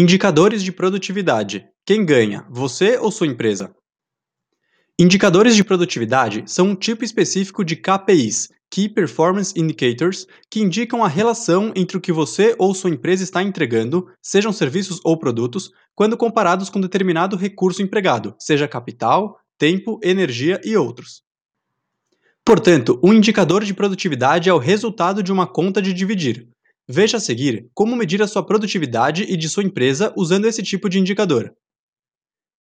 Indicadores de produtividade. Quem ganha, você ou sua empresa? Indicadores de produtividade são um tipo específico de KPIs, Key Performance Indicators, que indicam a relação entre o que você ou sua empresa está entregando, sejam serviços ou produtos, quando comparados com determinado recurso empregado, seja capital, tempo, energia e outros. Portanto, um indicador de produtividade é o resultado de uma conta de dividir. Veja a seguir como medir a sua produtividade e de sua empresa usando esse tipo de indicador.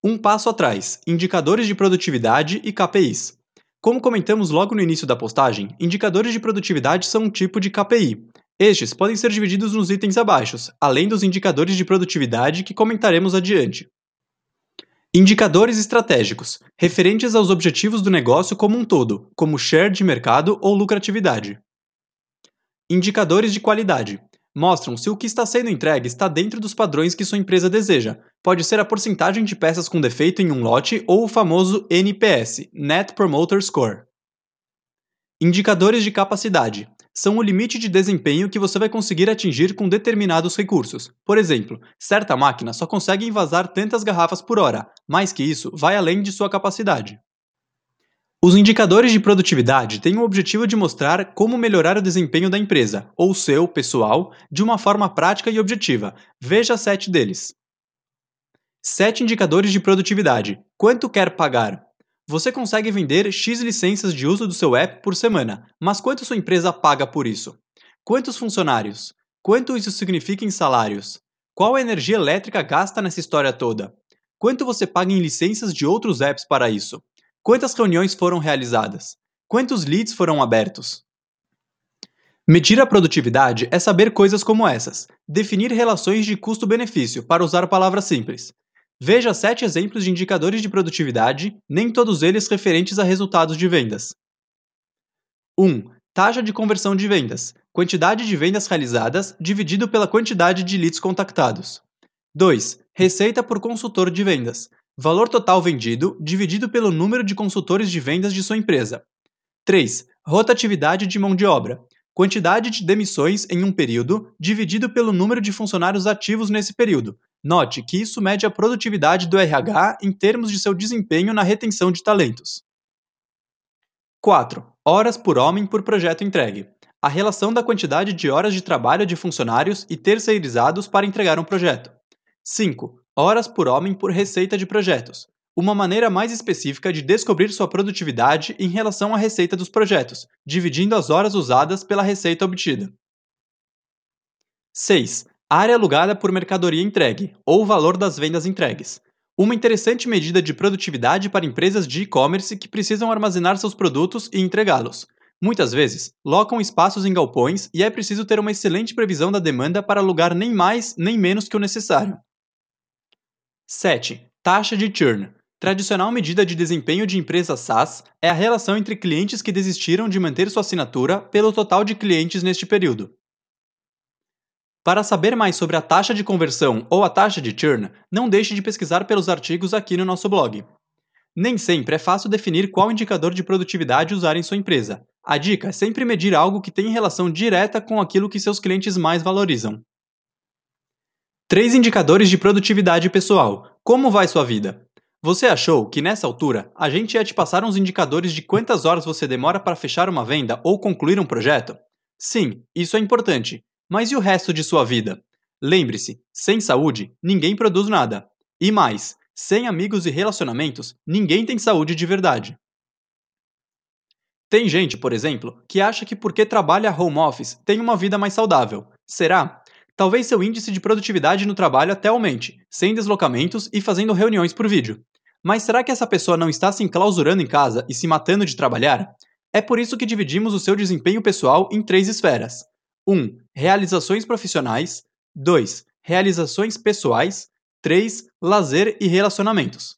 Um passo atrás: indicadores de produtividade e KPIs. Como comentamos logo no início da postagem, indicadores de produtividade são um tipo de KPI. Estes podem ser divididos nos itens abaixo, além dos indicadores de produtividade que comentaremos adiante. Indicadores estratégicos, referentes aos objetivos do negócio como um todo, como share de mercado ou lucratividade. Indicadores de qualidade. Mostram se o que está sendo entregue está dentro dos padrões que sua empresa deseja. Pode ser a porcentagem de peças com defeito em um lote ou o famoso NPS Net Promoter Score. Indicadores de capacidade. São o limite de desempenho que você vai conseguir atingir com determinados recursos. Por exemplo, certa máquina só consegue envasar tantas garrafas por hora, mais que isso, vai além de sua capacidade. Os indicadores de produtividade têm o objetivo de mostrar como melhorar o desempenho da empresa, ou seu, pessoal, de uma forma prática e objetiva. Veja sete deles. Sete indicadores de produtividade. Quanto quer pagar? Você consegue vender X licenças de uso do seu app por semana, mas quanto sua empresa paga por isso? Quantos funcionários? Quanto isso significa em salários? Qual a energia elétrica gasta nessa história toda? Quanto você paga em licenças de outros apps para isso? Quantas reuniões foram realizadas? Quantos leads foram abertos? Medir a produtividade é saber coisas como essas. Definir relações de custo-benefício, para usar palavras simples. Veja sete exemplos de indicadores de produtividade, nem todos eles referentes a resultados de vendas. 1. Taxa de conversão de vendas. Quantidade de vendas realizadas dividido pela quantidade de leads contactados. 2. Receita por consultor de vendas. Valor total vendido dividido pelo número de consultores de vendas de sua empresa. 3. Rotatividade de mão de obra. Quantidade de demissões em um período dividido pelo número de funcionários ativos nesse período. Note que isso mede a produtividade do RH em termos de seu desempenho na retenção de talentos. 4. Horas por homem por projeto entregue. A relação da quantidade de horas de trabalho de funcionários e terceirizados para entregar um projeto. 5 horas por homem por receita de projetos, uma maneira mais específica de descobrir sua produtividade em relação à receita dos projetos, dividindo as horas usadas pela receita obtida. 6. Área alugada por mercadoria entregue, ou valor das vendas entregues. Uma interessante medida de produtividade para empresas de e-commerce que precisam armazenar seus produtos e entregá-los. Muitas vezes, locam espaços em galpões e é preciso ter uma excelente previsão da demanda para alugar nem mais nem menos que o necessário. 7. Taxa de churn. Tradicional medida de desempenho de empresas SaaS é a relação entre clientes que desistiram de manter sua assinatura pelo total de clientes neste período. Para saber mais sobre a taxa de conversão ou a taxa de churn, não deixe de pesquisar pelos artigos aqui no nosso blog. Nem sempre é fácil definir qual indicador de produtividade usar em sua empresa. A dica é sempre medir algo que tenha relação direta com aquilo que seus clientes mais valorizam. Três indicadores de produtividade pessoal. Como vai sua vida? Você achou que nessa altura a gente ia te passar uns indicadores de quantas horas você demora para fechar uma venda ou concluir um projeto? Sim, isso é importante. Mas e o resto de sua vida? Lembre-se, sem saúde, ninguém produz nada. E mais, sem amigos e relacionamentos, ninguém tem saúde de verdade. Tem gente, por exemplo, que acha que porque trabalha home office tem uma vida mais saudável. Será? Talvez seu índice de produtividade no trabalho até aumente, sem deslocamentos e fazendo reuniões por vídeo. Mas será que essa pessoa não está se enclausurando em casa e se matando de trabalhar? É por isso que dividimos o seu desempenho pessoal em três esferas: 1. Um, realizações profissionais. 2. Realizações pessoais. 3. Lazer e relacionamentos.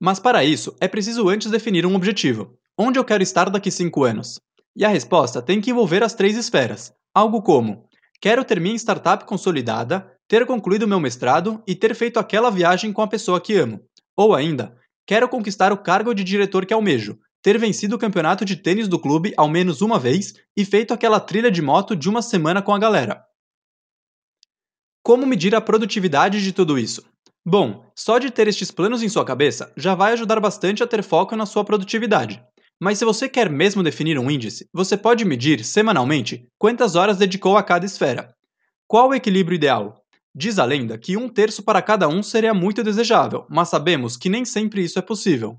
Mas para isso, é preciso antes definir um objetivo. Onde eu quero estar daqui 5 anos? E a resposta tem que envolver as três esferas. Algo como: Quero ter minha startup consolidada, ter concluído meu mestrado e ter feito aquela viagem com a pessoa que amo. Ou ainda, quero conquistar o cargo de diretor que almejo, ter vencido o campeonato de tênis do clube ao menos uma vez e feito aquela trilha de moto de uma semana com a galera. Como medir a produtividade de tudo isso? Bom, só de ter estes planos em sua cabeça já vai ajudar bastante a ter foco na sua produtividade. Mas se você quer mesmo definir um índice, você pode medir semanalmente quantas horas dedicou a cada esfera. Qual o equilíbrio ideal? Diz a lenda que um terço para cada um seria muito desejável, mas sabemos que nem sempre isso é possível.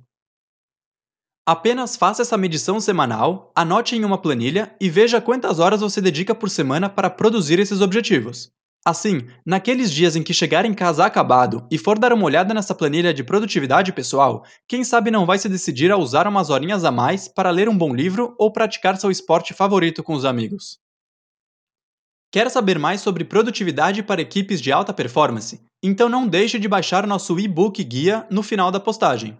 Apenas faça essa medição semanal, anote em uma planilha e veja quantas horas você dedica por semana para produzir esses objetivos. Assim, naqueles dias em que chegar em casa acabado e for dar uma olhada nessa planilha de produtividade pessoal, quem sabe não vai se decidir a usar umas horinhas a mais para ler um bom livro ou praticar seu esporte favorito com os amigos. Quer saber mais sobre produtividade para equipes de alta performance? Então não deixe de baixar nosso e-book guia no final da postagem.